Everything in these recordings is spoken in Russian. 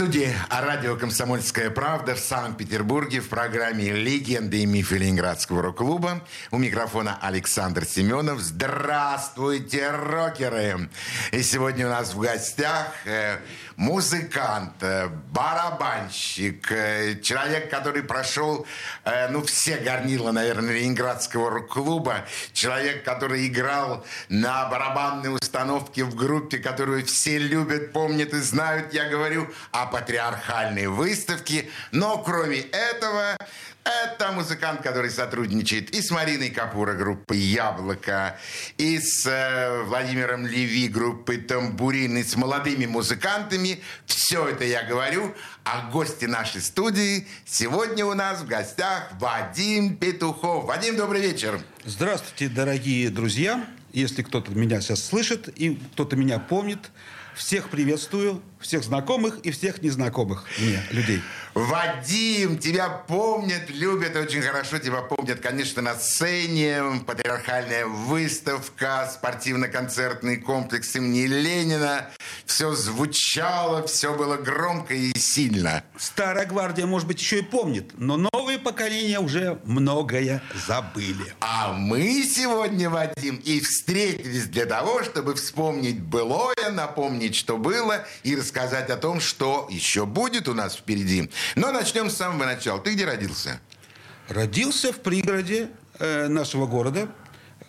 студии радио «Комсомольская правда» в Санкт-Петербурге в программе «Легенды и мифы Ленинградского рок-клуба». У микрофона Александр Семенов. Здравствуйте, рокеры! И сегодня у нас в гостях э, музыкант, э, барабанщик, э, человек, который прошел, э, ну, все горнила, наверное, Ленинградского рок-клуба, человек, который играл на барабанной установке в группе, которую все любят, помнят и знают, я говорю о патриархальной выставке. Но кроме этого, это музыкант, который сотрудничает и с Мариной Капура группы «Яблоко», и с э, Владимиром Леви группы «Тамбурин», и с молодыми музыкантами. Все это я говорю. А гости нашей студии сегодня у нас в гостях Вадим Петухов. Вадим, добрый вечер. Здравствуйте, дорогие друзья. Если кто-то меня сейчас слышит и кто-то меня помнит, всех приветствую, всех знакомых и всех незнакомых мне людей. Вадим, тебя помнят, любят очень хорошо. Тебя помнят, конечно, на сцене. Патриархальная выставка, спортивно-концертный комплекс имени Ленина. Все звучало, все было громко и сильно. Старая гвардия, может быть, еще и помнит, но новые поколения уже многое забыли. А мы сегодня, Вадим, и встретились для того, чтобы вспомнить былое, напомнить, что было, и рассказать о том, что еще будет у нас впереди. Но начнем с самого начала. Ты где родился? Родился в пригороде э, нашего города.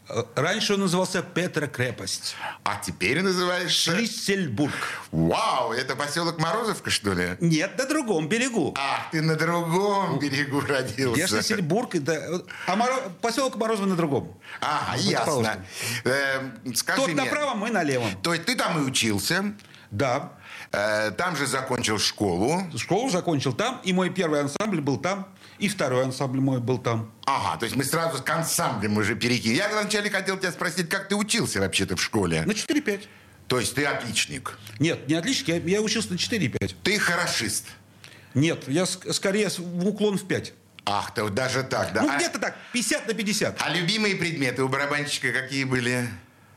Э, раньше он назывался Петрокрепость. А теперь называешь... Шлиссельбург. Вау, это поселок Морозовка, что ли? Нет, на другом берегу. Ах, ты на другом берегу родился. Я Шлиссельбург, да, а Моро... поселок Морозово на другом. Ага, вот ясно. Э, скажи Тот мне, направо, мы налево. То есть ты там и учился? Да. Э, там же закончил школу. Школу закончил там, и мой первый ансамбль был там, и второй ансамбль мой был там. Ага, то есть мы сразу к ансамблям уже перекинули. Я вначале хотел тебя спросить, как ты учился вообще-то в школе? На 4-5. То есть ты отличник? Нет, не отличник, я, я учился на 4-5. Ты хорошист? Нет, я скорее в уклон в 5. Ах, то даже так, да? Ну, а... где-то так, 50 на 50. А любимые предметы у барабанщика какие были?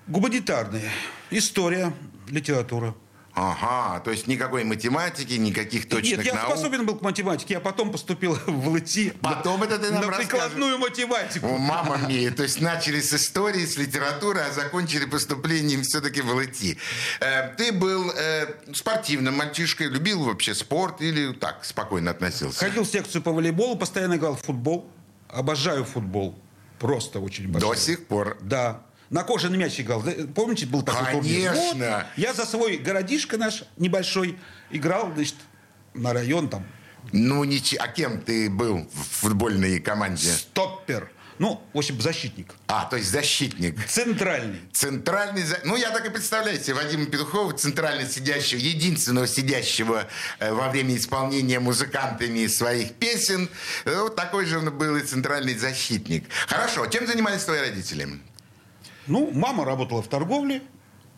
Гуманитарные. История, литература. Ага, то есть никакой математики, никаких точных Нет, я наук. способен был к математике, я потом поступил в ЛТИ. Потом на, это ты нам На прикладную математику. О, мама мия, то есть начали с истории, с литературы, а закончили поступлением все-таки в ЛТИ. Э, ты был э, спортивным мальчишкой, любил вообще спорт или так, спокойно относился? Ходил в секцию по волейболу, постоянно играл в футбол. Обожаю футбол. Просто очень большой. До сих пор? Да. На кожаный мяч играл. Помните, был такой Конечно. турнир? Вот, я за свой городишко наш небольшой играл, значит, на район там. Ну, ничего. А кем ты был в футбольной команде? Стоппер. Ну, в общем, защитник. А, то есть защитник. Центральный. Центральный. Ну, я так и представляю себе Вадима Петухова, центрально сидящего, единственного сидящего э, во время исполнения музыкантами своих песен. Э, вот такой же он был и центральный защитник. Хорошо. Чем занимались твои родители? Ну, мама работала в торговле,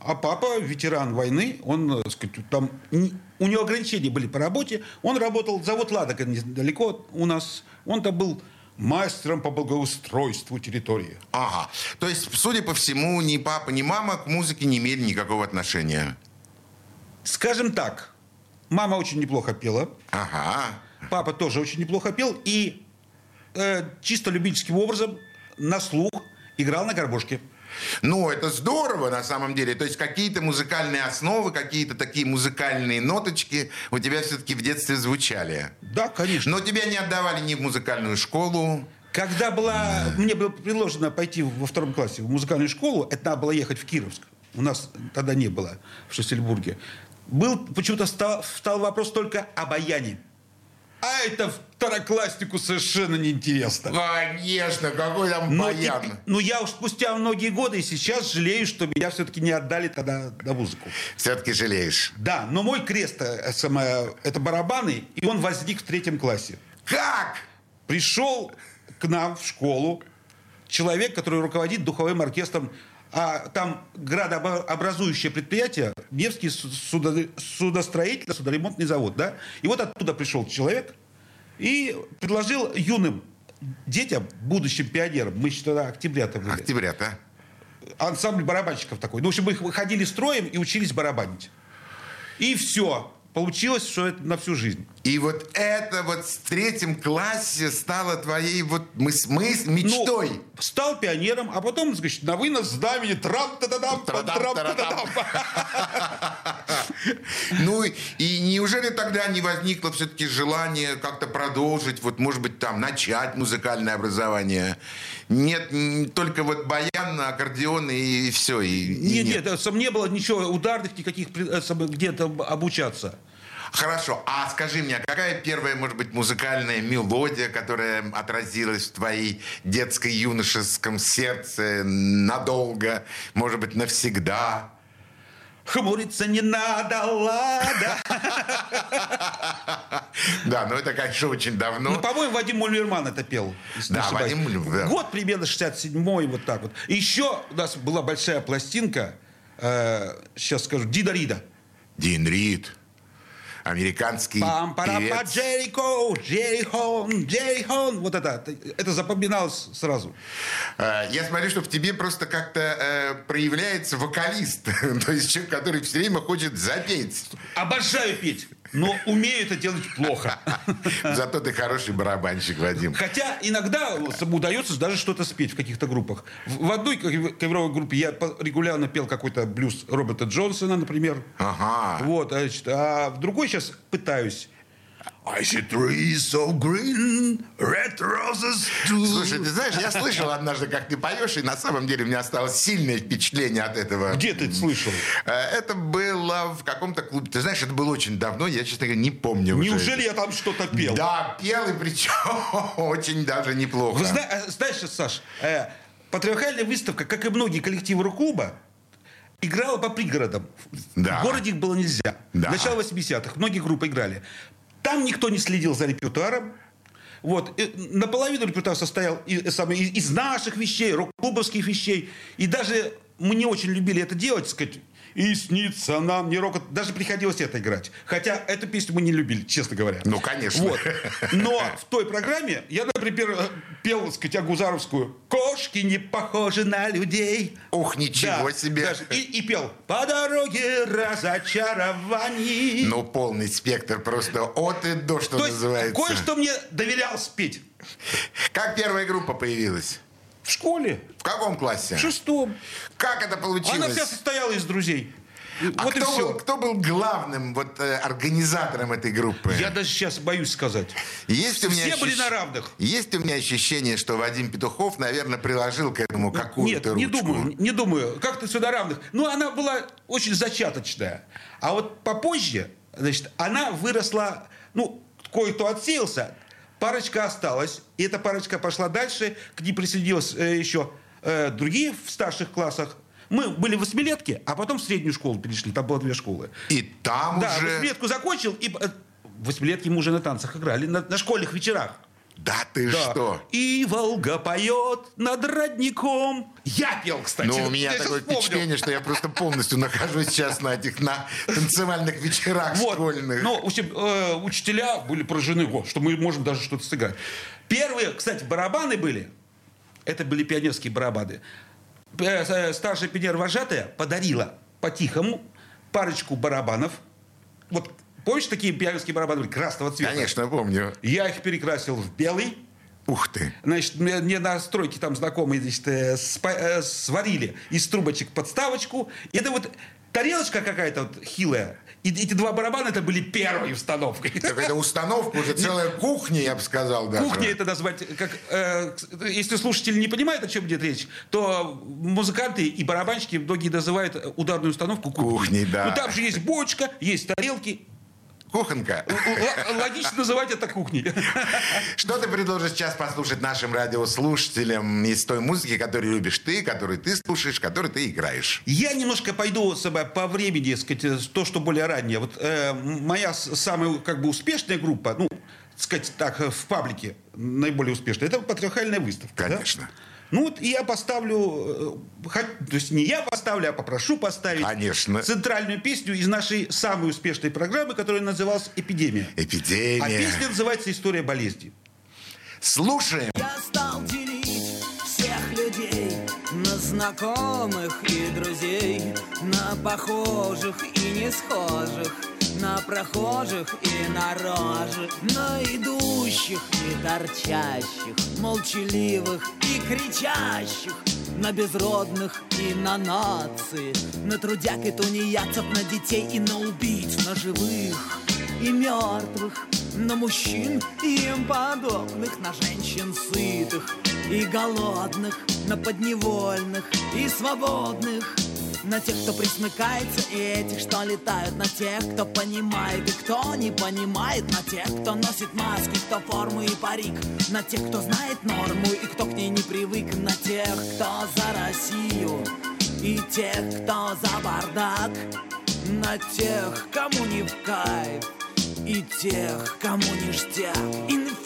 а папа, ветеран войны, он, так сказать, там, у него ограничения были по работе. Он работал, завод «Ладога» недалеко у нас. Он там был мастером по благоустройству территории. Ага. То есть, судя по всему, ни папа, ни мама к музыке не имели никакого отношения? Скажем так, мама очень неплохо пела. Ага. Папа тоже очень неплохо пел. И э, чисто любительским образом на слух играл на горбушке. Ну, это здорово на самом деле. То есть какие-то музыкальные основы, какие-то такие музыкальные ноточки у тебя все-таки в детстве звучали. Да, конечно. Но тебя не отдавали ни в музыкальную школу. Когда была, мне было предложено пойти во втором классе в музыкальную школу, это надо было ехать в Кировск. У нас тогда не было в Шестельбурге. Был, почему-то стал, стал вопрос только об баяне. А это второкласснику совершенно неинтересно. Конечно, какой там но баян. Теперь, ну, я уж спустя многие годы и сейчас жалею, что меня все-таки не отдали тогда на музыку. Все-таки жалеешь? Да, но мой крест э, самое, это барабаны, и он возник в третьем классе. Как? Пришел к нам в школу человек, который руководит духовым оркестром а там градообразующее предприятие, Невский судо, судостроительный судоремонтный завод, да? И вот оттуда пришел человек и предложил юным детям, будущим пионерам, мы тогда октября-то были. Октября-то. Ансамбль барабанщиков такой. Ну, в общем, мы ходили строем и учились барабанить. И все получилось, что это на всю жизнь. И вот это вот в третьем классе стало твоей вот мыс мыс мечтой. Ну, стал пионером, а потом, значит, на вынос знамени трам та да дам трам та да Ну, и неужели тогда не возникло все-таки желание как-то продолжить, вот, может быть, там, начать музыкальное образование? Нет, только вот баян, аккордеон и все. И, нет, нет, нет, не было ничего ударных никаких э, где-то обучаться. Хорошо, а скажи мне, какая первая, может быть, музыкальная мелодия, которая отразилась в твоей детско-юношеском сердце надолго, может быть, навсегда? Хмуриться не надо, ладно. Да, ну это, конечно, очень давно. Ну, по-моему, Вадим Мульверман это пел. Да, Вадим Мульверман. Год примерно 67-й, вот так вот. Еще у нас была большая пластинка, э, сейчас скажу, Дида Рида. Дин Рид американский Пам певец. Джерико, Джерихон, Джерихон. Вот это, это запоминалось сразу. Э, я смотрю, что в тебе просто как-то э, проявляется вокалист. То есть человек, который все время хочет запеть. Обожаю петь но умею это делать плохо. Зато ты хороший барабанщик, Вадим. Хотя иногда удается даже что-то спеть в каких-то группах. В одной ковровой группе я регулярно пел какой-то блюз Роберта Джонсона, например. Ага. Вот, значит, а в другой сейчас пытаюсь I see trees so green. Слушай, ты знаешь, я слышал однажды, как ты поешь, и на самом деле у меня осталось сильное впечатление от этого. Где ты это слышал? Э, это было в каком-то клубе. Ты знаешь, это было очень давно, я, честно говоря, не помню Неужели уже. я там что-то пел? Да, пел, и причем очень даже неплохо. Вы э, знаешь, Саш, э, патриархальная выставка, как и многие коллективы рок-клуба, играла по пригородам. Да. В городе их было нельзя. Да. Начало 80-х. Многие группы играли. Там никто не следил за репертуаром. Вот. И наполовину репертуар состоял из, из наших вещей, рок-клубовских вещей. И даже мы не очень любили это делать, сказать, и снится нам не рокот. Даже приходилось это играть. Хотя эту песню мы не любили, честно говоря. Ну, конечно. Вот. Но в той программе я, например, пел, так сказать, Агузаровскую «Кошки не похожи на людей». Ух, ничего да, себе. Даже, и, и пел «По дороге разочарований». Ну, полный спектр просто от и до, что То называется. кое-что мне доверял спеть. Как первая группа появилась? В школе. В каком классе? В шестом. Как это получилось? Она вся состояла из друзей. А вот кто. Был, кто был главным вот, э, организатором этой группы? Я даже сейчас боюсь сказать. Есть у меня Все ощущ... были на равных. Есть у меня ощущение, что Вадим Петухов, наверное, приложил к этому какую-то Нет, не думаю, не думаю. Как-то все на равных. Ну, она была очень зачаточная. А вот попозже, значит, она выросла, ну, кое-кто отсеялся, Парочка осталась, и эта парочка пошла дальше, к ней присоединились э, еще э, другие в старших классах. Мы были в восьмилетке, а потом в среднюю школу перешли, там было две школы. И там да, уже... Да, восьмилетку закончил, и э, в восьмилетке мы уже на танцах играли, на, на школьных вечерах. Да ты да. что? И Волга поет над родником. Я пел, кстати. Ну, у меня я такое впечатление, что я просто полностью нахожусь сейчас на этих на танцевальных вечерах вот. школьных. Ну, э, учителя были поражены, что мы можем даже что-то сыграть. Первые, кстати, барабаны были. Это были пионерские барабаны. Э, э, старшая пионер-вожатая подарила по-тихому парочку барабанов. Вот Помнишь, такие пионерские барабаны были красного цвета? Конечно, помню. Я их перекрасил в белый. Ух ты. Значит, мне, мне на стройке там знакомые значит, э, спа, э, сварили из трубочек подставочку. И это вот тарелочка какая-то вот хилая. И эти два барабана это были первой установкой. Так это установка, уже целая кухня, я бы сказал даже. Кухня это назвать, как, э, если слушатели не понимают, о чем идет речь, то музыканты и барабанщики многие называют ударную установку кухней. Кухней, да. Но там же есть бочка, есть тарелки, Кухонка. Логично называть это кухней. Что ты предложишь сейчас послушать нашим радиослушателям из той музыки, которую любишь ты, которую ты слушаешь, которую ты играешь? Я немножко пойду по времени, сказать, то, что более раннее. Вот э, моя самая как бы успешная группа, ну, сказать так, в паблике наиболее успешная, это патриархальная выставка. Конечно. Да? Ну вот и я поставлю, э, то есть не я поставлю, а попрошу поставить Конечно. центральную песню из нашей самой успешной программы, которая называлась «Эпидемия». Эпидемия. А песня называется «История болезни». Слушаем. Я стал делить всех людей на знакомых и друзей, на похожих и не схожих, на прохожих и на рожих, на идущих и торчащих, молчаливых и кричащих, на безродных и на нации, на трудяг и тунеядцев, на детей и на убийц, на живых и мертвых, на мужчин и им подобных, на женщин сытых и голодных, на подневольных и свободных, на тех, кто присмыкается, и этих, что летают, на тех, кто понимает и кто не понимает, на тех, кто носит маски, кто форму и парик, на тех, кто знает норму и кто к ней не привык, на тех, кто за Россию и тех, кто за бардак, на тех, кому не в кайф, и тех, кому ништяк. Инфекция,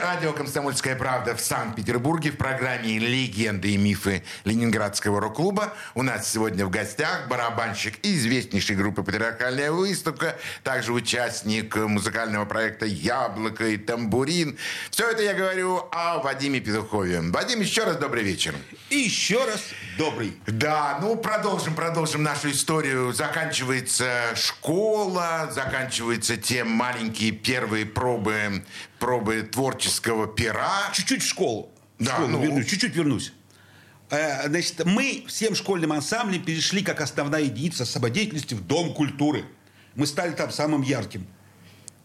Радио «Комсомольская правда» в Санкт-Петербурге в программе «Легенды и мифы Ленинградского рок-клуба» у нас сегодня в гостях барабанщик известнейшей группы «Патриархальная выставка», также участник музыкального проекта «Яблоко» и «Тамбурин». Все это я говорю о Вадиме Петухове. Вадим, еще раз добрый вечер. И еще раз добрый. Да, ну продолжим, продолжим нашу историю. Заканчивается школа, заканчиваются те маленькие первые пробы, пробы творческого пера. Чуть-чуть в школу. В Да, школу ну. вернусь, чуть-чуть вернусь. Э, Значит, мы всем школьным ансамблем перешли как основная единица самодеятельности в Дом культуры. Мы стали там самым ярким.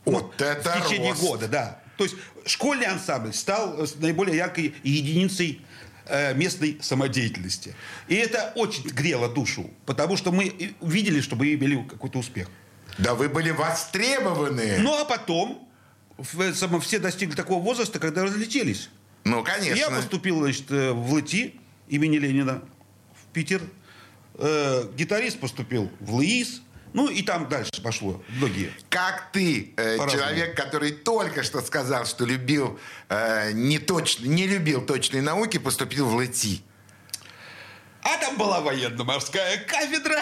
Вот это В течение рост. года, да. То есть школьный ансамбль стал э, наиболее яркой единицей э, местной самодеятельности. И это очень грело душу, потому что мы и увидели, что мы имели какой-то успех. Да вы были востребованы. Ну, а потом все достигли такого возраста, когда разлетелись. Ну, Я конечно. поступил, значит, э, в ЛТИ имени Ленина в Питер. Э, гитарист поступил в ЛИИС. Ну и там дальше пошло. Многие. Как ты, э, человек, который только что сказал, что любил э, не, точно, не любил точные науки, поступил в ЛТИ. А там была военно-морская кафедра.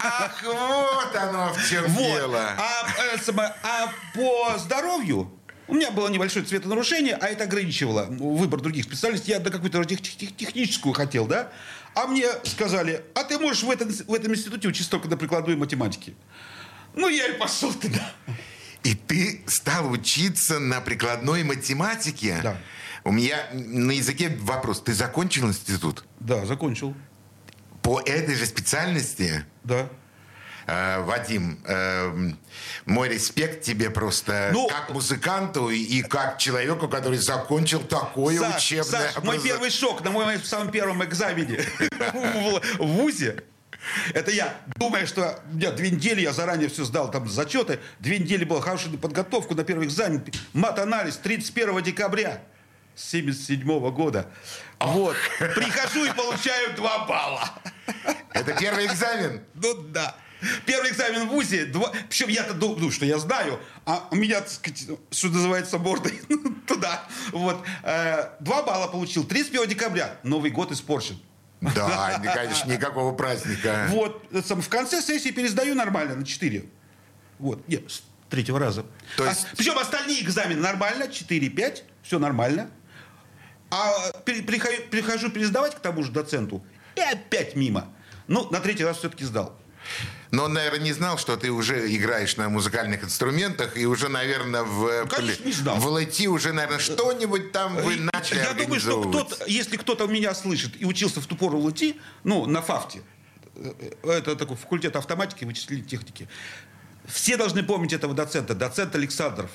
Ах, вот оно в чем Вот. дело. А, э, а по здоровью у меня было небольшое цветонарушение, а это ограничивало выбор других специальностей. Я до какую-то тех- тех- техническую хотел, да? А мне сказали, а ты можешь в этом, в этом институте учиться только на прикладной математике. Ну, я и пошел туда. И ты стал учиться на прикладной математике? Да. У меня на языке вопрос. Ты закончил институт? Да, закончил. По этой же специальности? Да. Э, Вадим, э, мой респект тебе просто Ну, как музыканту и, как человеку, который закончил такое Саш, учебное Саш, мой образо- первый шок на моем самом первом экзамене в ВУЗе. Это я, думая, что нет, две недели я заранее все сдал, там зачеты, две недели была хорошая подготовка на первый экзамен, мат-анализ 31 декабря 77 года. Вот. Прихожу и получаю два балла. Это первый экзамен? Ну да. Первый экзамен в ВУЗе, два... причем я-то думаю, что я знаю, а у меня, так сказать, что называется, мордой туда. Вот. Э, Два балла получил. 31 декабря. Новый год испорчен. Да, конечно, никакого праздника. Вот. В конце сессии пересдаю нормально, на 4. Вот. Нет, с третьего раза. То А- есть- причем остальные экзамены нормально, 4-5, все нормально. А прихожу, прихожу пересдавать к тому же доценту, и опять мимо. Ну, на третий раз все-таки сдал. Но он, наверное, не знал, что ты уже играешь на музыкальных инструментах, и уже, наверное, в, Ну, Конечно, не знал. в ЛТ уже, наверное, что-нибудь там вы начали Я думаю, что кто-то, если кто-то меня слышит и учился в ту пору ЛТ, ну, на ФАФТе, э, это такой факультет автоматики и вычислительной техники, все должны помнить этого доцента, доцент Александров.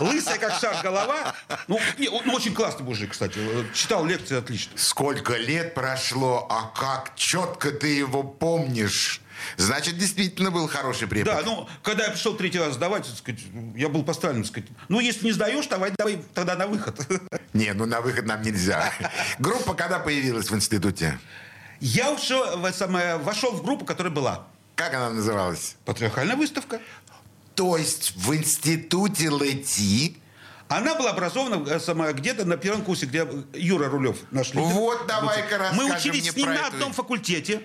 Лысая, как шар, голова. Ну, не, он очень классный мужик, кстати. Читал лекции отлично. Сколько лет прошло, а как четко ты его помнишь. Значит, действительно был хороший препод. Да, ну, когда я пришел третий раз сдавать, сказать, я был поставлен, сказать, ну, если не сдаешь, давай, давай тогда на выход. Не, ну на выход нам нельзя. Группа когда появилась в институте? Я в самое, вошел в группу, которая была. Как она называлась? Патриархальная выставка. То есть в институте ЛТ Она была образована э, самое, где-то на первом курсе, где Юра Рулев наш лидер. Вот давай-ка Мы учились с ним на одном факультете.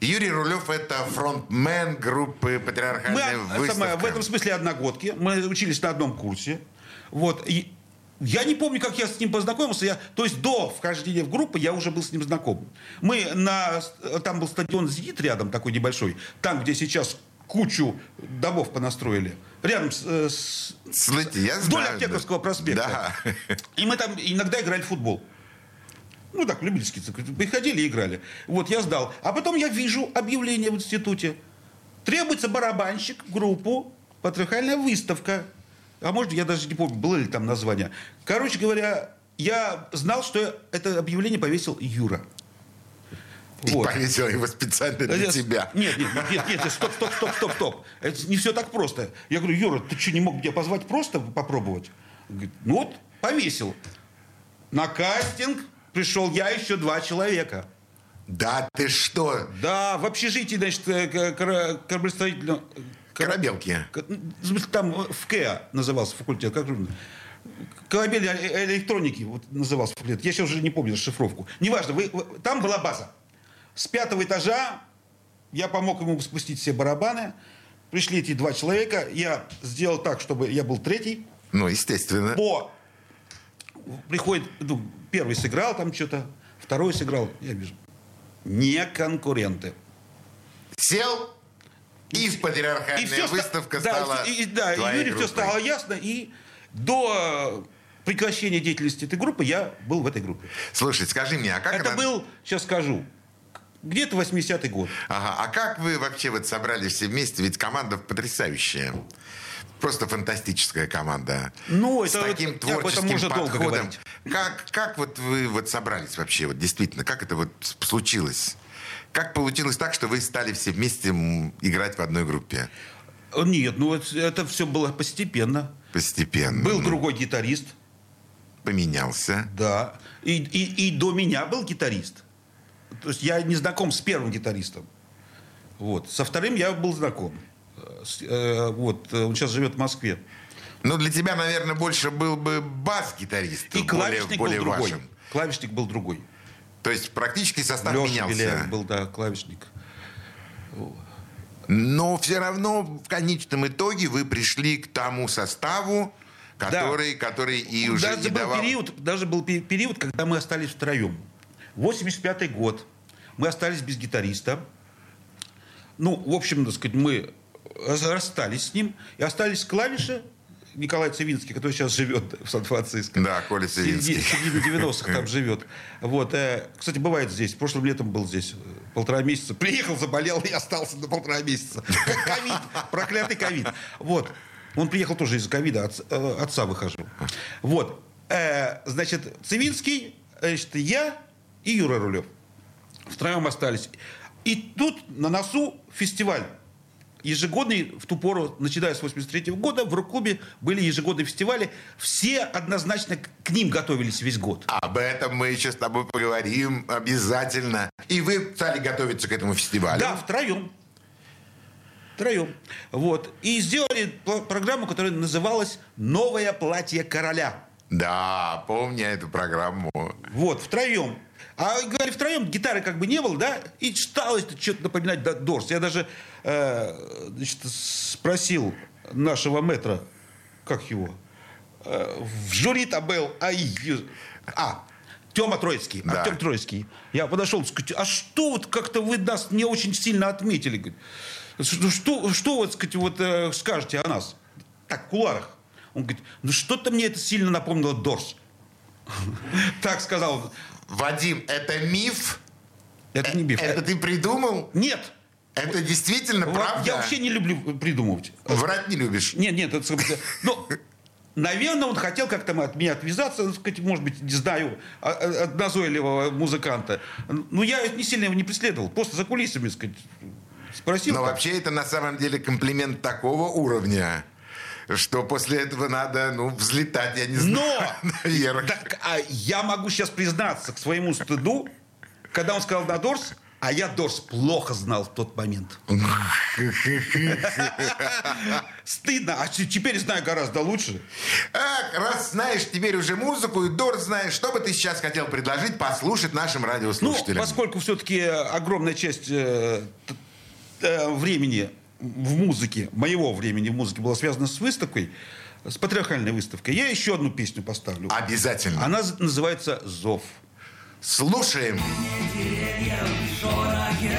Юрий Рулев это фронтмен группы Мы «Патриархальная э, выставка». самое, в этом смысле одногодки. Мы учились на одном курсе. Вот. И я не помню, как я с ним познакомился. Я, то есть до вхождения в группу я уже был с ним знаком. Мы на... Там был стадион «Зенит» рядом, такой небольшой. Там, где сейчас кучу домов понастроили. Рядом с, э, с- Слушайте, я Вдоль знаю, Аптековского да. проспекта. Да. И мы там иногда играли в футбол. Ну так, любительски. так, Приходили и играли. Вот я сдал. А потом я вижу объявление в институте. Требуется барабанщик группу «Патриархальная выставка». А может, я даже не помню, было ли там название. Короче говоря, я знал, что это объявление повесил Юра. И Вот. повесил его специально для Э, тебя. Нет, нет, нет, нет, стоп, стоп, стоп, стоп, стоп. Это не все так просто. Я говорю, Юра, ты что, не мог меня позвать просто попробовать? Говорит, ну вот, повесил. На кастинг пришел я еще два человека. Да ты что? Да, в общежитии, значит, э, кораблестроительного... кора- Корабелки. смысле, Там э, в КЭА назывался факультет. Как же? Корабель э- электроники вот, назывался факультет. Я сейчас уже не помню расшифровку. Неважно, вы- там была база. С пятого этажа я помог ему спустить все барабаны. Пришли эти два человека. Я сделал так, чтобы я был третий. Ну, естественно. По... Приходит, ну, первый сыграл там что-то, второй сыграл. Я вижу. Не конкуренты. Сел, и патриархальная всё ста- выставка да, стала и, и- да, и Юре все стало ясно. И до э, прекращения деятельности этой группы я был в этой группе. Слушай, скажи мне, а как Это она- был, сейчас скажу, где-то 80-й год. Ага, а как вы вообще вот собрались все вместе? Ведь команда потрясающая. Просто фантастическая команда. Ну, С это вот- таким этом творческим можно долго подходом. говорить. Как, как вот вы вот собрались вообще? Вот действительно, как это вот случилось? Как получилось так, что вы стали все вместе играть в одной группе? Нет, ну это, это все было постепенно. Постепенно. Был Ну, другой гитарист, Поменялся. да. И, и, и до меня был гитарист. То есть я не знаком с первым гитаристом. Вот. Со вторым я был знаком. Э, э, вот. э, Он сейчас живет в Москве. Ну, для тебя, наверное, больше был бы бас-гитарист. И более, клавишник более был другой. вашим. Клавишник был другой. То есть практически состав Леша менялся. Беляев был, да, клавишник. Но все равно в конечном итоге вы пришли к тому составу, который, который и уже даже, не был давал... период, даже был пе- период, когда мы остались втроем. 85 год. Мы остались без гитариста. Ну, в общем, так сказать, мы расстались с ним. И остались клавиши. Николай Цивинский, который сейчас живет в Сан-Франциско. Да, Коля Цивинский. Середина 90-х там живет. Вот. э, Кстати, бывает здесь. Прошлым летом был здесь э, полтора месяца. Приехал, заболел и остался на полтора месяца. Как ковид. Проклятый ковид. Вот. Он приехал тоже из-за ковида. От, э, отца выхожу. Вот. Значит, Цивинский, значит, я и Юра Рулев. Втроем остались. И тут на носу фестиваль. Ежегодный, в ту пору, начиная с 83 года, в рок-клубе были ежегодные фестивали. Все однозначно к- ним готовились весь год. Об этом мы еще с тобой поговорим обязательно. И вы стали готовиться к этому фестивалю. Да, втроем. Втроем. Вот. И сделали программу, которая называлась «Новое платье короля». Да, помню эту программу. Вот, втроем. А говорили, втроем гитары как бы не было, да? И стало это что-то напоминать да, Дорс. Я даже э, значит, спросил нашего метра, как его, э, в жюри там был, а, а, Тёма Троицкий, Да. Артем Троицкий. Я подошел, сказать, а что вот как-то вы нас не очень сильно отметили? Говорит, Что, что, что вот, сказать, вот, э, скажете о нас? Так, в куларах. Он говорит, ну что-то мне это сильно напомнило Дорс. Так сказал. Вадим, это миф? Это не биф. Это ты придумал? Нет. Это действительно правда? Я вообще не люблю придумывать. Врать не любишь. Нет, нет, это, ну, наверное, он хотел как-то от меня отвязаться, так сказать, может быть, не знаю, а- а- от назойливого музыканта. Ну, я не сильно его не преследовал, просто за кулисами, так сказать, спросил. Но как. вообще это на самом деле комплимент такого уровня, что после этого надо, ну, взлетать, я не знаю, Но! наверх. Так, а я могу сейчас признаться к своему стыду, когда он сказал на Дорс, а я Дорс плохо знал в тот момент. Стыдно, а теперь знаю гораздо лучше. Ах, раз знаешь теперь уже музыку и Дор знаешь, что бы ты сейчас хотел предложить послушать нашим Ну, радиослушателям? поскольку все-таки огромная часть э, э, времени в музыке, моего времени в музыке была связана с выставкой, с патриархальной выставкой, я еще одну песню поставлю. Обязательно. Она называется «Зов». Слушаем. шорохе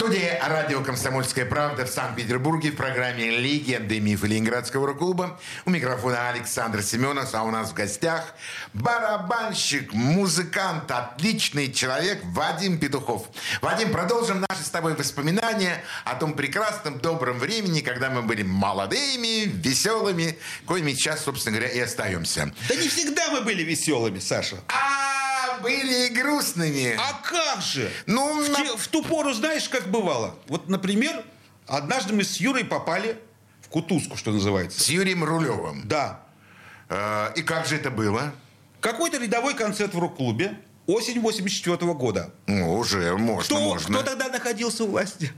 Студии радио «Комсомольская правда» в Санкт-Петербурге в программе «Легенды и мифы Ленинградского рок-клуба». У микрофона Александр Семенов, а у нас в гостях барабанщик, музыкант, отличный человек Вадим Петухов. Вадим, продолжим наши с тобой воспоминания о том прекрасном, добром времени, когда мы были молодыми, веселыми, коими сейчас, собственно говоря, и остаемся. Да не всегда мы были веселыми, Саша. А были и грустными. А как же? Ну, в, на- те- в ту пору знаешь, как бывало? Вот, например, однажды мы с Юрой попали в кутузку, что называется. С Юрием Рулевым. Да. Э, И как же это было? Какой-то рядовой концерт в рок-клубе. Осень 84 года. Ну, уже можно, Кто, можно. кто тогда находился у власти?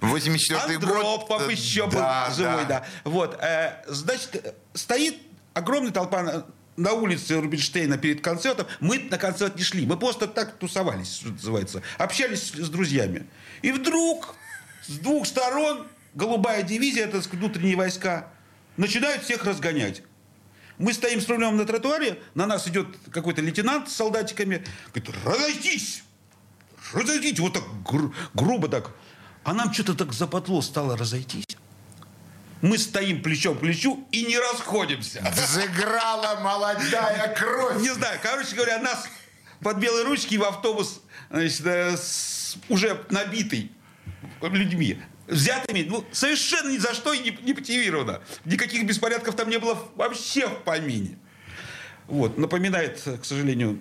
84 год. Андропов э, еще да, был живой, да. Вот, э, значит, стоит огромная толпа на, улице Рубинштейна перед концертом. Мы на концерт не шли, мы просто так тусовались, что называется. Общались с, друзьями. И вдруг с двух сторон голубая дивизия, это внутренние войска, начинают всех разгонять. Мы стоим с рулем на тротуаре, на нас идет какой-то лейтенант с солдатиками, говорит, разойтись! Разойтись! Вот так гру- грубо так. А нам что-то так западло стало разойтись. Мы стоим плечом к плечу и не расходимся. Взыграла молодая кровь. Не знаю, короче говоря, нас под белые ручки в автобус значит, э, с- уже набитый людьми, взятыми, ну, совершенно ни за что и не, не мотивировано. Никаких беспорядков там не было вообще в помине. Вот, напоминает, к сожалению,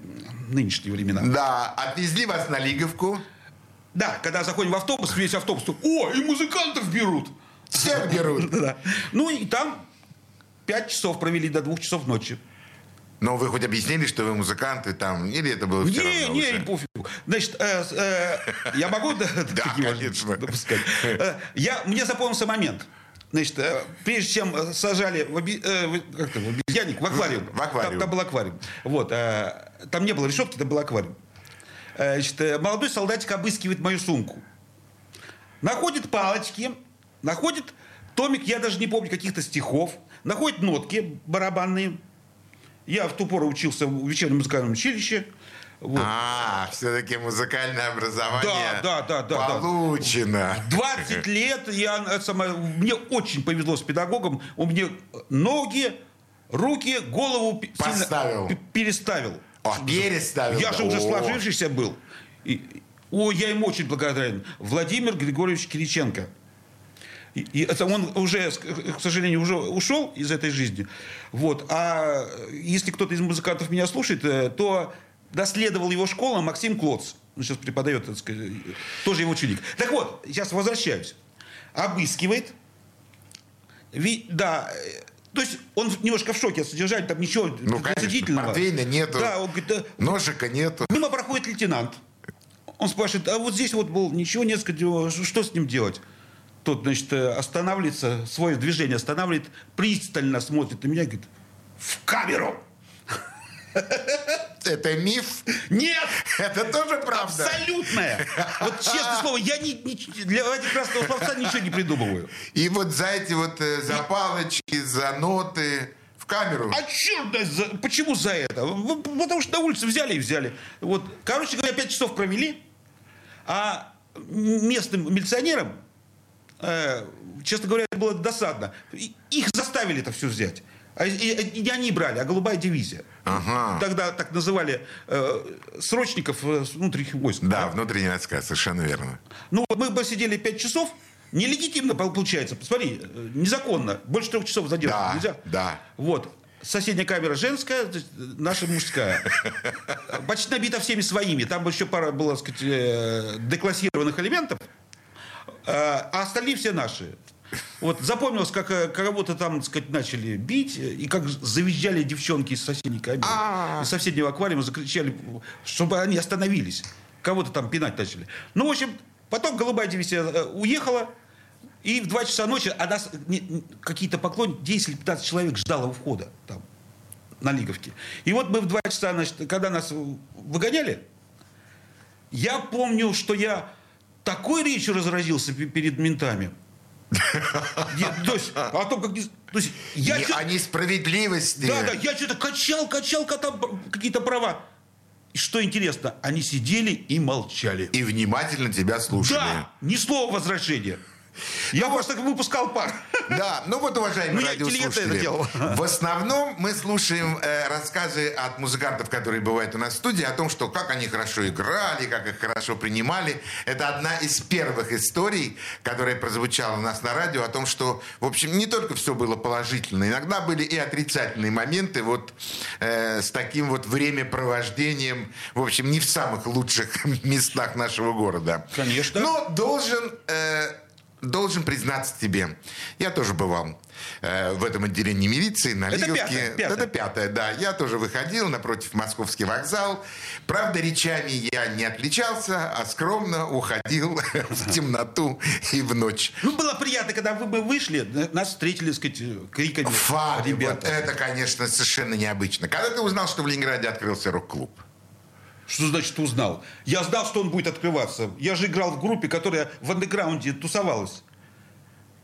нынешние времена. Да, отвезли вас на Лиговку. Да, когда заходим в автобус, весь автобус, то, о, и музыкантов берут. Всех берут. Да. Ну и там пять часов провели до двух часов ночи. Но вы хоть объяснили, что вы музыканты там, или это было все Не, равно не, уже? пофигу. Значит, э, э, я могу да, конечно. допускать? Э, Я, мне запомнился момент. Значит, э, прежде чем э, сажали в, оби- э, в- обезьянник, в аквариум. В аквариум. Там, там был аквариум. Вот, там не было решетки, это был аквариум. Значит, молодой солдатик обыскивает мою сумку. Находит палочки, находит томик, я даже не помню, каких-то стихов, находит нотки барабанные. Я в ту пору учился в вечернем музыкальном училище. Вот. А, все-таки музыкальное образование Да, да, да, да, получено. 20 лет я, э, самое, мне очень повезло с педагогом. Он мне ноги, руки, голову сильно Поставил. пе- переставил. О, переставил. Я да. же уже сложившийся был. И- о, я ему очень благодарен. Владимир Григорьевич Кириченко. И, и это он уже, к сожалению, уже ушел из этой жизни. Вот. А если кто-то из музыкантов меня слушает, э, то доследовал его школа Максим Клоц. Он сейчас преподает, так сказать, тоже его ученик. Так вот, сейчас возвращаюсь. Обыскивает. Ви- да, э, то есть он немножко в шоке от содержания, там ничего Ну, конечно, возмутительного. портвейна нету. Да, он говорит, «Да, Ножика нету. Мимо проходит лейтенант. Он спрашивает, а вот здесь вот был ничего нет, сказать, «О, что с ним делать? Тот, значит, э, останавливается, свое движение останавливает, пристально смотрит на меня и говорит, в камеру! Это миф? Нет! Это тоже правда? Абсолютная! Вот честное слово, я не, не- для Вади Красного Словца ничего не придумываю. И вот за эти вот э, за палочки, за ноты в камеру. А черт, за- почему за это? Потому что на улице взяли и взяли. Вот, короче говоря, пять часов провели, а местным милиционерам, э, честно говоря, это было досадно. И- Их заставили это все взять. А, и, и не они брали, а голубая дивизия. Ага. Тогда так называли э, срочников э, внутренних войск. Да, внутренняя войска, совершенно верно. Ну, вот мы посидели пять часов, нелегитимно пол- получается. Посмотри, э, незаконно. Больше трех часов задерживать Да, нельзя. да. Вот. Соседняя камера женская, наша мужская. Почти набита всеми своими. Там еще пара было, так сказать, деклассированных элементов. А остальные все наши. Вот запомнилось, как э, кого-то там, так сказать, начали бить, э, и как завизжали девчонки из соседней камеры, из соседнего аквариума, закричали, чтобы они остановились. Кого-то там пинать начали. Ну, в общем, потом голубая дивизия э, уехала, и в 2 часа ночи а нас какие-то поклонники, 10 или 15 человек ждало у входа там, на Лиговке. И вот мы в 2 часа, значит, когда нас выгоняли, я помню, что я такой речью разразился пе- перед ментами. То есть, о том, как... То есть, я Не- чё- о несправедливости. да, да, я что-то качал, качал какие-то права. И что интересно, они сидели и молчали. И внимательно тебя слушали. Да, ни слова возражения. Я просто выпускал пар. Да, ну вот, уважаемые Ну, это радиослушатели, в основном мы слушаем э, рассказы от музыкантов, которые бывают у нас в студии, о том, что как они хорошо играли, как их хорошо принимали. Это одна из первых историй, которая прозвучала у нас на радио, о том, что, в общем, не только все было положительно, иногда были и отрицательные моменты вот э, с таким вот времяпровождением, в общем, не в самых лучших местах нашего города. Конечно. Но должен... э, Должен признаться тебе, я тоже бывал э, в этом отделении милиции на Это пятое, пятое. Это пятое, да. Я тоже выходил напротив Московский вокзал. Правда, речами я не отличался, а скромно уходил в темноту и в ночь. Ну, было приятно, когда вы- мы вышли, нас встретили, так сказать, криками. Факт, Ребята. вот это, конечно, совершенно необычно. Когда ты узнал, что в Ленинграде открылся рок-клуб? Что значит узнал? Я знал, что он будет открываться. Я же играл в группе, которая в андеграунде тусовалась.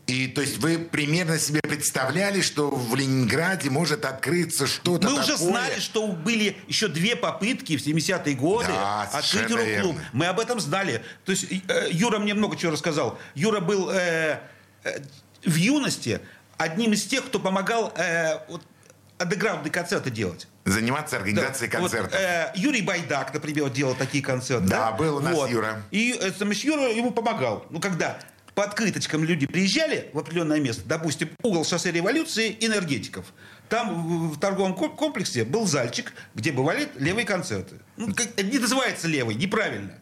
И то есть вы примерно себе представляли, что в Ленинграде может открыться что-то Мы такое? уже знали, что были еще две попытки в 70-е годы Да, открыть рок-клуб. Мы об этом знали. То есть э, Юра мне много чего рассказал. Юра был э, э, в юности одним из тех, кто помогал э, вот, андеграундные концерты делать. Заниматься Да. организацией Вот, концертов. э, Юрий Байдак, например, делал такие концерты. Да, был у нас Юра. И э, сам Юра ему помогал. Ну, когда по открыточкам люди приезжали в определенное место, допустим, угол шоссе революции энергетиков, там в торговом ко- комплексе был зальчик, где бывали левые концерты. Ну, как- не называется левый, неправильно.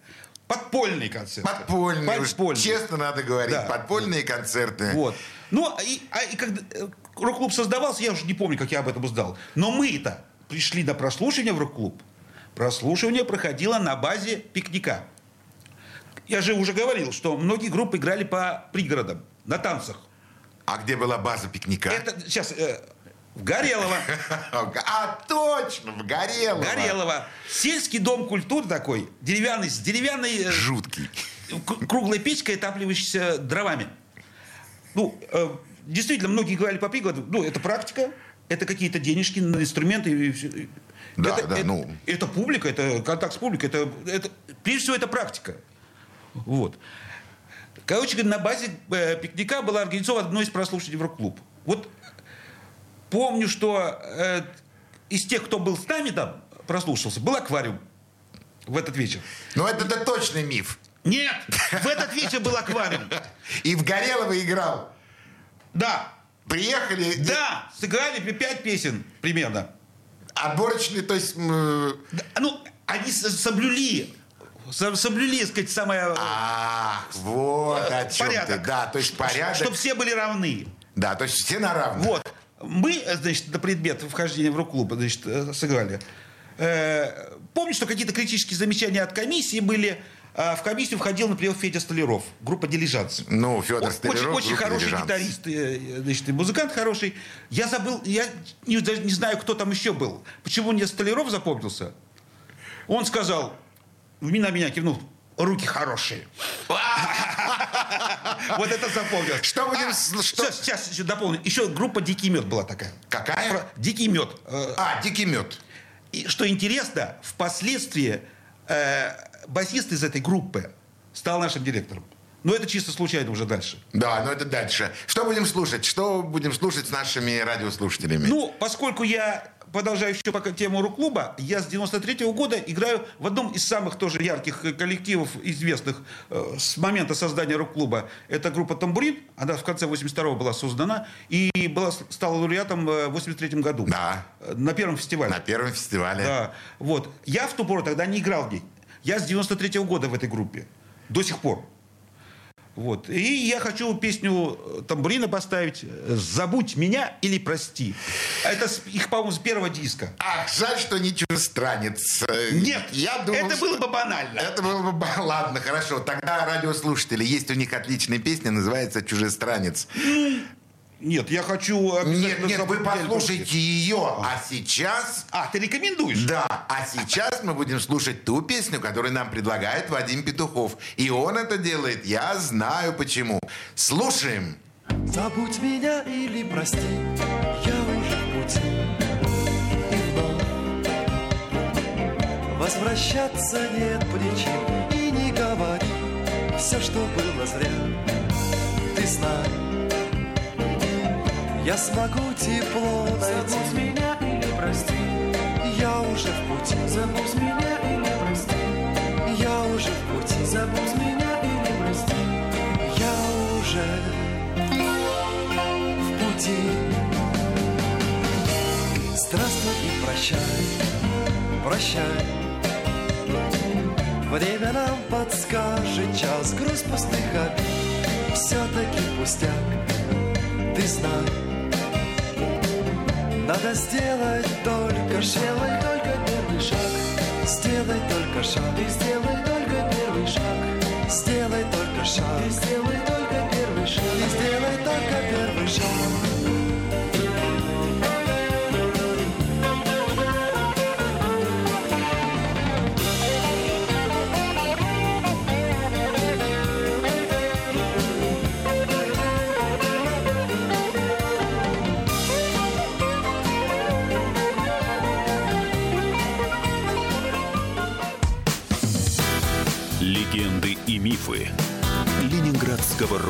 Подпольные концерты. Подпольные, уж Подпольные. честно надо говорить, Да. подпольные концерты. Вот. Ну, и, а, и когда э, рок-клуб создавался, я уже не помню, как я об этом узнал. Но мы-то пришли на прослушивание в рок-клуб. Прослушивание проходило на базе пикника. Я же уже говорил, что многие группы играли по пригородам, на танцах. А где была база пикника? Это сейчас э, в Горелово. А, точно, в Горелово. Горелово. Сельский дом культуры такой, деревянный, с деревянной э, Жуткий. круглой печкой, отапливающейся дровами. Ну, э, действительно, многие говорили по пригороду, ну, это практика, это какие-то денежки на инструменты. И всё. Да, это, да, это, ну. это публика, это контакт с публикой, это, это, прежде всего, это практика. Вот. Короче на базе э, пикника было организовано одно из прослушиваний в рок-клуб. Вот помню, что э, из тех, кто был с нами там, прослушался, был аквариум в этот вечер. Ну, это, это точный миф. Нет, в этот вечер был аквариум. И в Горелово играл. Да, Приехали, и да, сыграли пять песен примерно. отборочный, то есть... Ну, они соблюли, со- соблюли, так сказать, самое Ах, вот о чем порядок. ты. Да, то есть порядок. Чтобы все были равны. Да, то есть все на равных. Вот. Мы, значит, на предмет вхождения в рок-клуб, значит, э, сыграли. Э, Помню, что какие-то критические замечания от комиссии были. А В комиссию входил, например, Федя Столяров, группа «Дилижанс». Ну, Федор Очень, Столяров, очень группа хороший «Дилижанс». гитарист, э, значит, и музыкант хороший. Я забыл, я не, даже не знаю, кто там еще был. Почему мне Столяров запомнился? Он сказал, на меня кивнул, руки хорошие. Вот это запомнил. Что будем А, Сейчас, еще дополню. Еще группа «Дикий мед» была такая. Какая? «Дикий мед». Э, А, дикий мед. И что интересно, впоследствии э, басист из этой группы стал нашим директором. Но это чисто случайно уже дальше. Да, но это дальше. Что будем слушать? Что будем слушать с нашими радиослушателями? Ну, поскольку я продолжаю еще пока тему рок-клуба, я с 93 года играю в одном из самых тоже ярких э, коллективов, известных э, с момента создания рок-клуба. Это группа «Тамбурин». Она в конце 82 была создана и была, стала лауреатом э, в 83 году. Да. Э, На первом фестивале. На первом фестивале. Да, вот. Я в ту пору тогда не играл в ней. Я с 93 года в этой группе. До сих пор. Вот. И я хочу песню э, Тамбурина поставить э, «Забудь меня или прости». Это их, по-моему, с первого диска. Ах, жаль, что не чужестранец. Нет, я думал, это было бы банально. Это было бы... Ладно, хорошо. Тогда радиослушатели. Есть у них отличная песня, называется «Чужестранец». Нет, я хочу... Нет, обязательно нет, вы послушайте ее. А сейчас... А, ты рекомендуешь? Да, а сейчас мы будем слушать ту песню, которую нам предлагает Вадим Петухов. И он это делает, я знаю почему. Слушаем. Забудь меня или прости, я уже в пути И вновь возвращаться нет причин И не говори все, что было зря Ты знай, я смогу тепло найти Забудь меня или прости, Я уже в пути, забудь меня или прости, я уже в пути забудь меня или прости. Я уже в пути. Здравствуй и прощай, прощай. Время нам подскажет час грусть пустых обид. Все-таки пустяк, ты знай. Надо сделать только. Сделай только первый шаг, Сделай только шаг. ты сделай только первый шаг, Сделай только шаг. ты сделай только первый шаг. И сделай только первый шаг.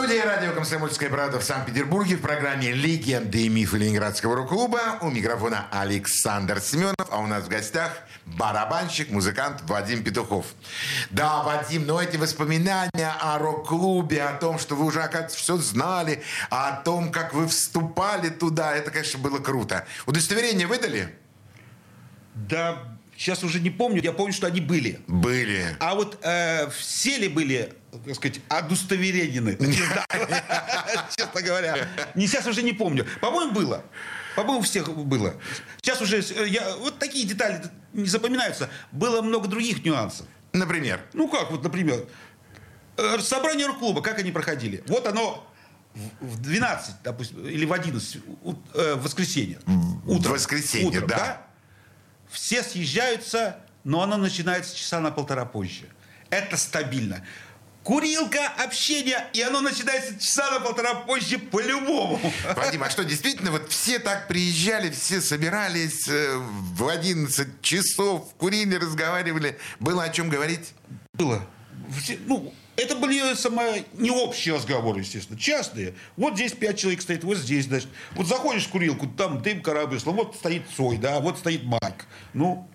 Студии радио «Комсомольская правда» в Санкт-Петербурге в программе «Легенды и мифы Ленинградского рок-клуба». У микрофона Александр Семенов, а у нас в гостях барабанщик, музыкант Вадим Петухов. Да, Вадим, но эти воспоминания о рок-клубе, о том, что вы уже, оказывается, все знали, о том, как вы вступали туда, это, конечно, было круто. Удостоверение выдали? Да, сейчас уже не помню, я помню, что они были. Были. А вот э, все ли были, так сказать, удостоверены? Не знаю, честно говоря. Не сейчас уже не помню. По-моему, было. По-моему, всех было. Сейчас уже э, я, вот такие детали не запоминаются. Было много других нюансов. Например? Ну как, вот, например, э, собрание рок-клуба, как они проходили? Вот оно в- в 12, допустим, или в 11, у- э, в воскресенье. Утром. воскресенье, Утром, да. Все съезжаются, но оно начинается часа на полтора позже. Это стабильно. Курилка, общение, и оно начинается часа на полтора позже по-любому. Вадим, а что, действительно, вот все так приезжали, все собирались э, в 11 часов, курили, разговаривали, было о чем говорить? Было. Ну, это были самое, не общие разговоры, естественно, частные. Вот здесь пять человек стоит, вот здесь, значит. Вот заходишь в курилку, там дым коробысло, вот стоит Цой, да, вот стоит Майк. Ну,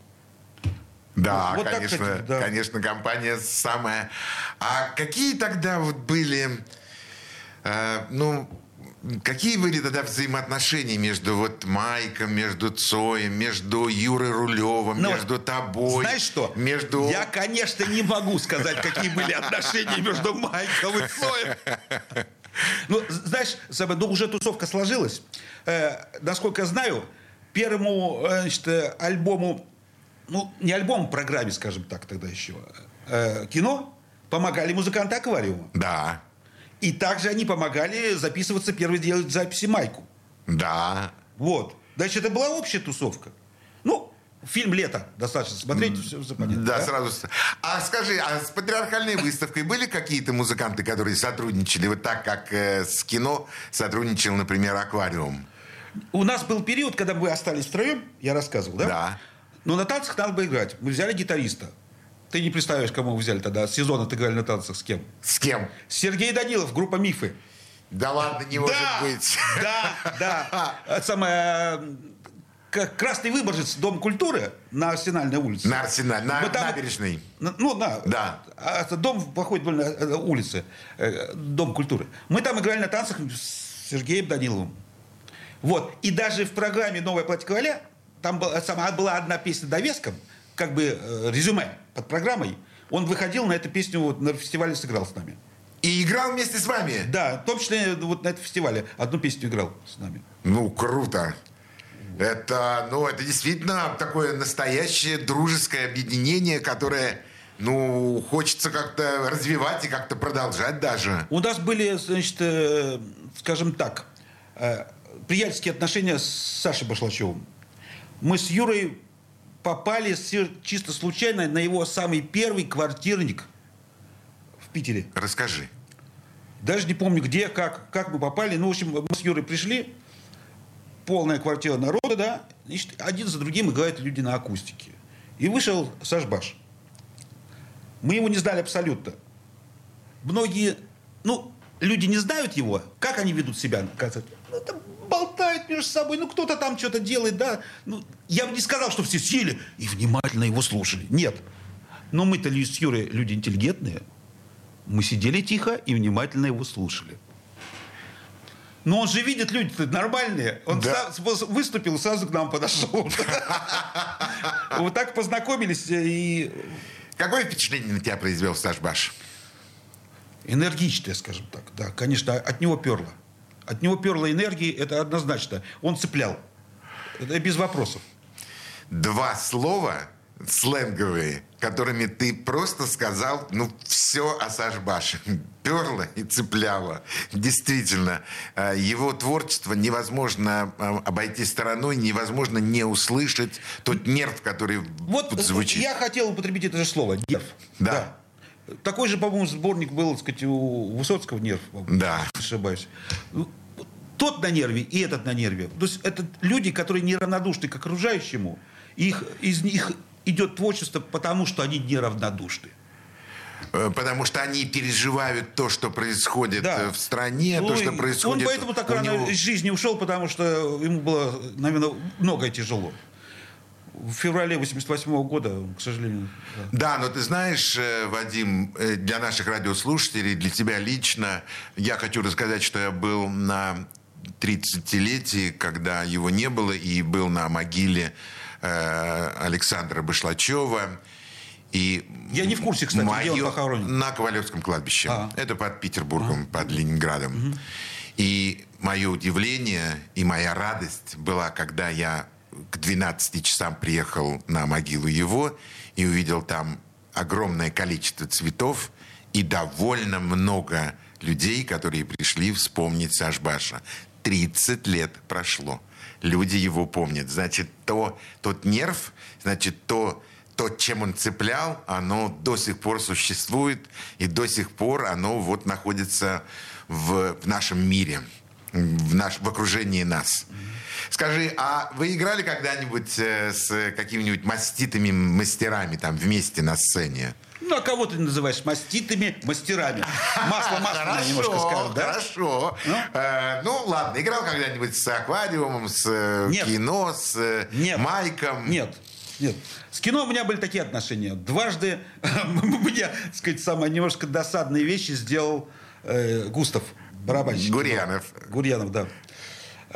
Да, Вот так, конечно, кстати, да. конечно, компания самая. А какие тогда вот были, э, ну, какие были тогда взаимоотношения между вот Майком, между Цоем, между Юрой Рулевым, Ну, между тобой? знаешь что? Между... Я, конечно, не могу сказать, какие были отношения между Майком и Цоем. Ну, знаешь, ну уже тусовка сложилась. Э, насколько я знаю, первому э, значит, альбому, ну, не альбому, программе, скажем так, тогда еще, э, кино, помогали музыканты аквариума. Да, И также они помогали записываться, первый делать записи Майку. да. Вот. Значит, это была общая тусовка. Ну, фильм «Лето» достаточно смотреть, все, понятно. Да, сразу. с- А скажи, а с патриархальной выставкой были какие-то музыканты, которые сотрудничали вот так, как э, с кино сотрудничал, например, Аквариум? У нас был период, когда мы остались втроем, я рассказывал, да? Да. Но на танцах надо было играть. Мы взяли гитариста. Ты не представляешь, кому взяли тогда. С сезона ты играли на танцах с кем? С кем? Сергей Данилов, группа «Мифы». Да ладно, не может да, быть. Да, да. Самое... э, Красный Выборжец, Дом культуры на Арсенальной улице. На Арсеналь, на там- набережной. На- Ну, да. Да. А дом проходит вдоль э, улицы, э, Дом культуры. Мы там играли на танцах с Сергеем Даниловым. Вот. И даже в программе «Новая платье короля» там была, сама, была одна песня довеском, как бы э, резюме под программой. Он выходил на эту песню, вот, на фестивале сыграл с нами. И играл вместе с вами? Да, в том числе вот на этом фестивале одну песню играл с нами. Ну, круто. Это, ну, это действительно такое настоящее дружеское объединение, которое, ну, хочется как-то развивать и как-то продолжать даже. У нас были, значит, э, скажем так, э, приятельские отношения с Сашей Башлачевым. Мы с Юрой попали чисто случайно на его самый первый квартирник в Питере. Расскажи. Даже не помню где, как, как мы попали. Ну, в общем, мы с Юрой пришли, полная квартира народа, да, значит, один за другим играют люди на акустике. И вышел Саш Баш. Мы его не знали абсолютно. Многие, ну, люди не знают его, как они ведут себя, ну, там болтают между собой, ну, кто-то там что-то делает, да. Ну, я бы не сказал, что все сели и внимательно его слушали. Нет. Но мы-то с Юрой люди интеллигентные. Мы сидели тихо и внимательно его слушали. Но он же видит, люди-то нормальные. Он Да. са- выступил, сразу к нам подошел. Вот так познакомились и Какое впечатление на тебя произвел Саш Баш? энергичное, скажем так. Да, конечно, от него перло. От него перла энергии, это однозначно. Он цеплял. Это без вопросов. Два слова сленговые, которыми ты просто сказал, ну, все о Сашбаше. Перло и цепляло. Действительно, э, его творчество невозможно э, обойти стороной, невозможно не услышать тот нерв, который Вот звучит. я хотел употребить это же слово. Нерв. Да. Такой же, по-моему, сборник был, так сказать, у Высоцкого нерв. Да. Ошибаюсь. Тот на нерве и этот на нерве. То есть это люди, которые неравнодушны к окружающему. Их, из них идет творчество, потому что они неравнодушны. Э, Потому что они переживают то, что происходит Да. э, в стране, Ну, то, что происходит Он поэтому так рано него. из жизни ушел, потому что ему было, наверное, многое тяжело. В феврале 88 года, к сожалению. да. Да, но ты знаешь, э, Вадим, э, для наших радиослушателей, для тебя лично, я хочу рассказать, что я был на 30-летии, когда его не было, и был на могиле э, Александра Башлачева. И Я не в курсе, кстати, где он похоронен. На Ковалевском кладбище. А. Это под Петербургом, под Ленинградом. И мое удивление и моя радость была, когда я к 12 часам приехал на могилу его и увидел там огромное количество цветов и довольно много людей, которые пришли вспомнить Сашбаша. 30 лет прошло. Люди его помнят. Значит, то, тот нерв, значит, то, то, чем он цеплял, оно до сих пор существует, и до сих пор оно вот находится в, в нашем мире, в, наш, в окружении нас. Скажи, а вы играли когда-нибудь э, с какими-нибудь маститыми мастерами там вместе на сцене? Ну, а кого ты называешь маститыми мастерами? Масло масляное немножко скажем, да? Хорошо. Ну? Э, ну, ладно, играл когда-нибудь с аквариумом, с э, Нет. кино, с Нет. майком? Нет. Нет. С кино у меня были такие отношения. Дважды мне, так сказать, самые немножко досадные вещи сделал э, Густав Барабанщик. Гурьянов. Гурьянов, да.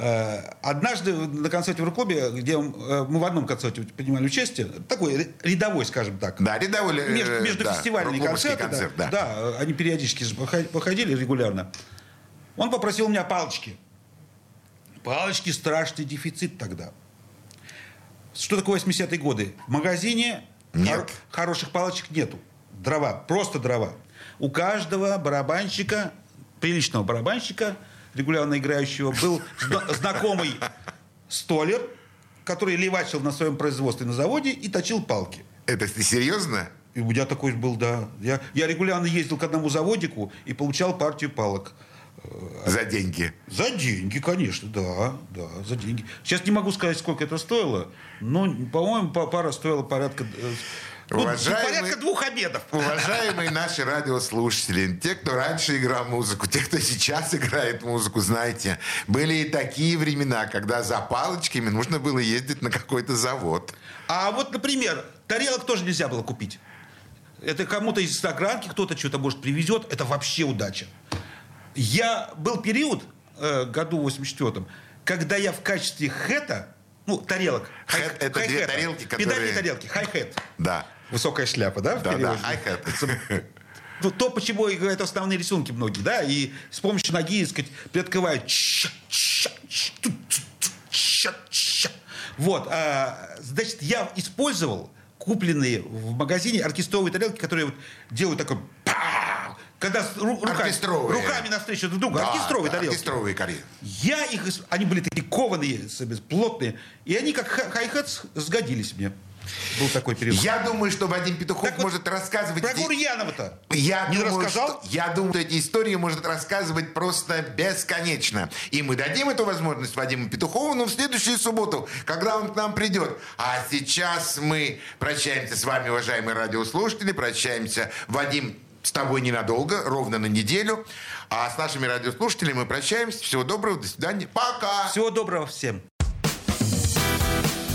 Э, Однажды на концерте в рок-клубе, где э, мы в одном концерте принимали участие, такой рядовой, скажем так, Да, рядовой... э, между, да, междуфестивальные рок-клубовский концерты, концерт, да, да, они периодически проходили регулярно. Он попросил у меня палочки. Палочки страшный дефицит тогда. Что такое 80-е годы? В магазине Нет. хороших палочек нету. Дрова, просто дрова. У каждого барабанщика, приличного барабанщика, регулярно играющего, был зна- знакомый столер, который левачил на своем производстве на заводе и точил палки. Это ты серьезно? И у меня такой был, да. Я, я регулярно ездил к одному заводику и получал партию палок. За деньги. За деньги, конечно, да, да, за деньги. Сейчас не могу сказать, сколько это стоило, но, по-моему, па- пара стоила порядка... ну, Уважаемый- порядка двух обедов. Уважаемые наши радиослушатели, те, кто раньше играл музыку, те, кто сейчас играет музыку, знаете, были и такие времена, когда за палочками нужно было ездить на какой-то завод. А вот, например, тарелок тоже нельзя было купить. Это кому-то из огранки кто-то что-то, может, привезет. Это вообще удача. Я был период, э, году 84-м, когда я в качестве хэта, ну, тарелок. Хэт — это две хай-хэта, тарелки, Педальные которые- тарелки, хай-хэт. Да. Высокая шляпа, да? Да, да, hi-hat. Ну, то, почему и говорят основные рисунки многие, да, и с помощью ноги, так сказать, приоткрывают. Вот, а, значит, я использовал купленные в магазине оркестровые тарелки, которые вот делают такой когда ру- руками, руками навстречу друг другу, Да, оркестровые да, тарелки. Оркестровые карьеры. Я их, они были такие кованые, плотные, и они как ха- хай-хет с- сгодились мне. Был такой период. Я думаю, что Вадим Петухов Так вот, может рассказывать... Про Гурьянова-то Я не думаю, рассказал? что- я думаю, что эти истории может рассказывать просто бесконечно. И мы дадим эту возможность Вадиму Петухову, но в следующую субботу, когда он к нам придет. А сейчас мы прощаемся с вами, уважаемые радиослушатели. Прощаемся, Вадим, с тобой ненадолго, ровно на неделю. А с нашими радиослушателями мы прощаемся. Всего доброго, до свидания. Пока! Всего доброго всем.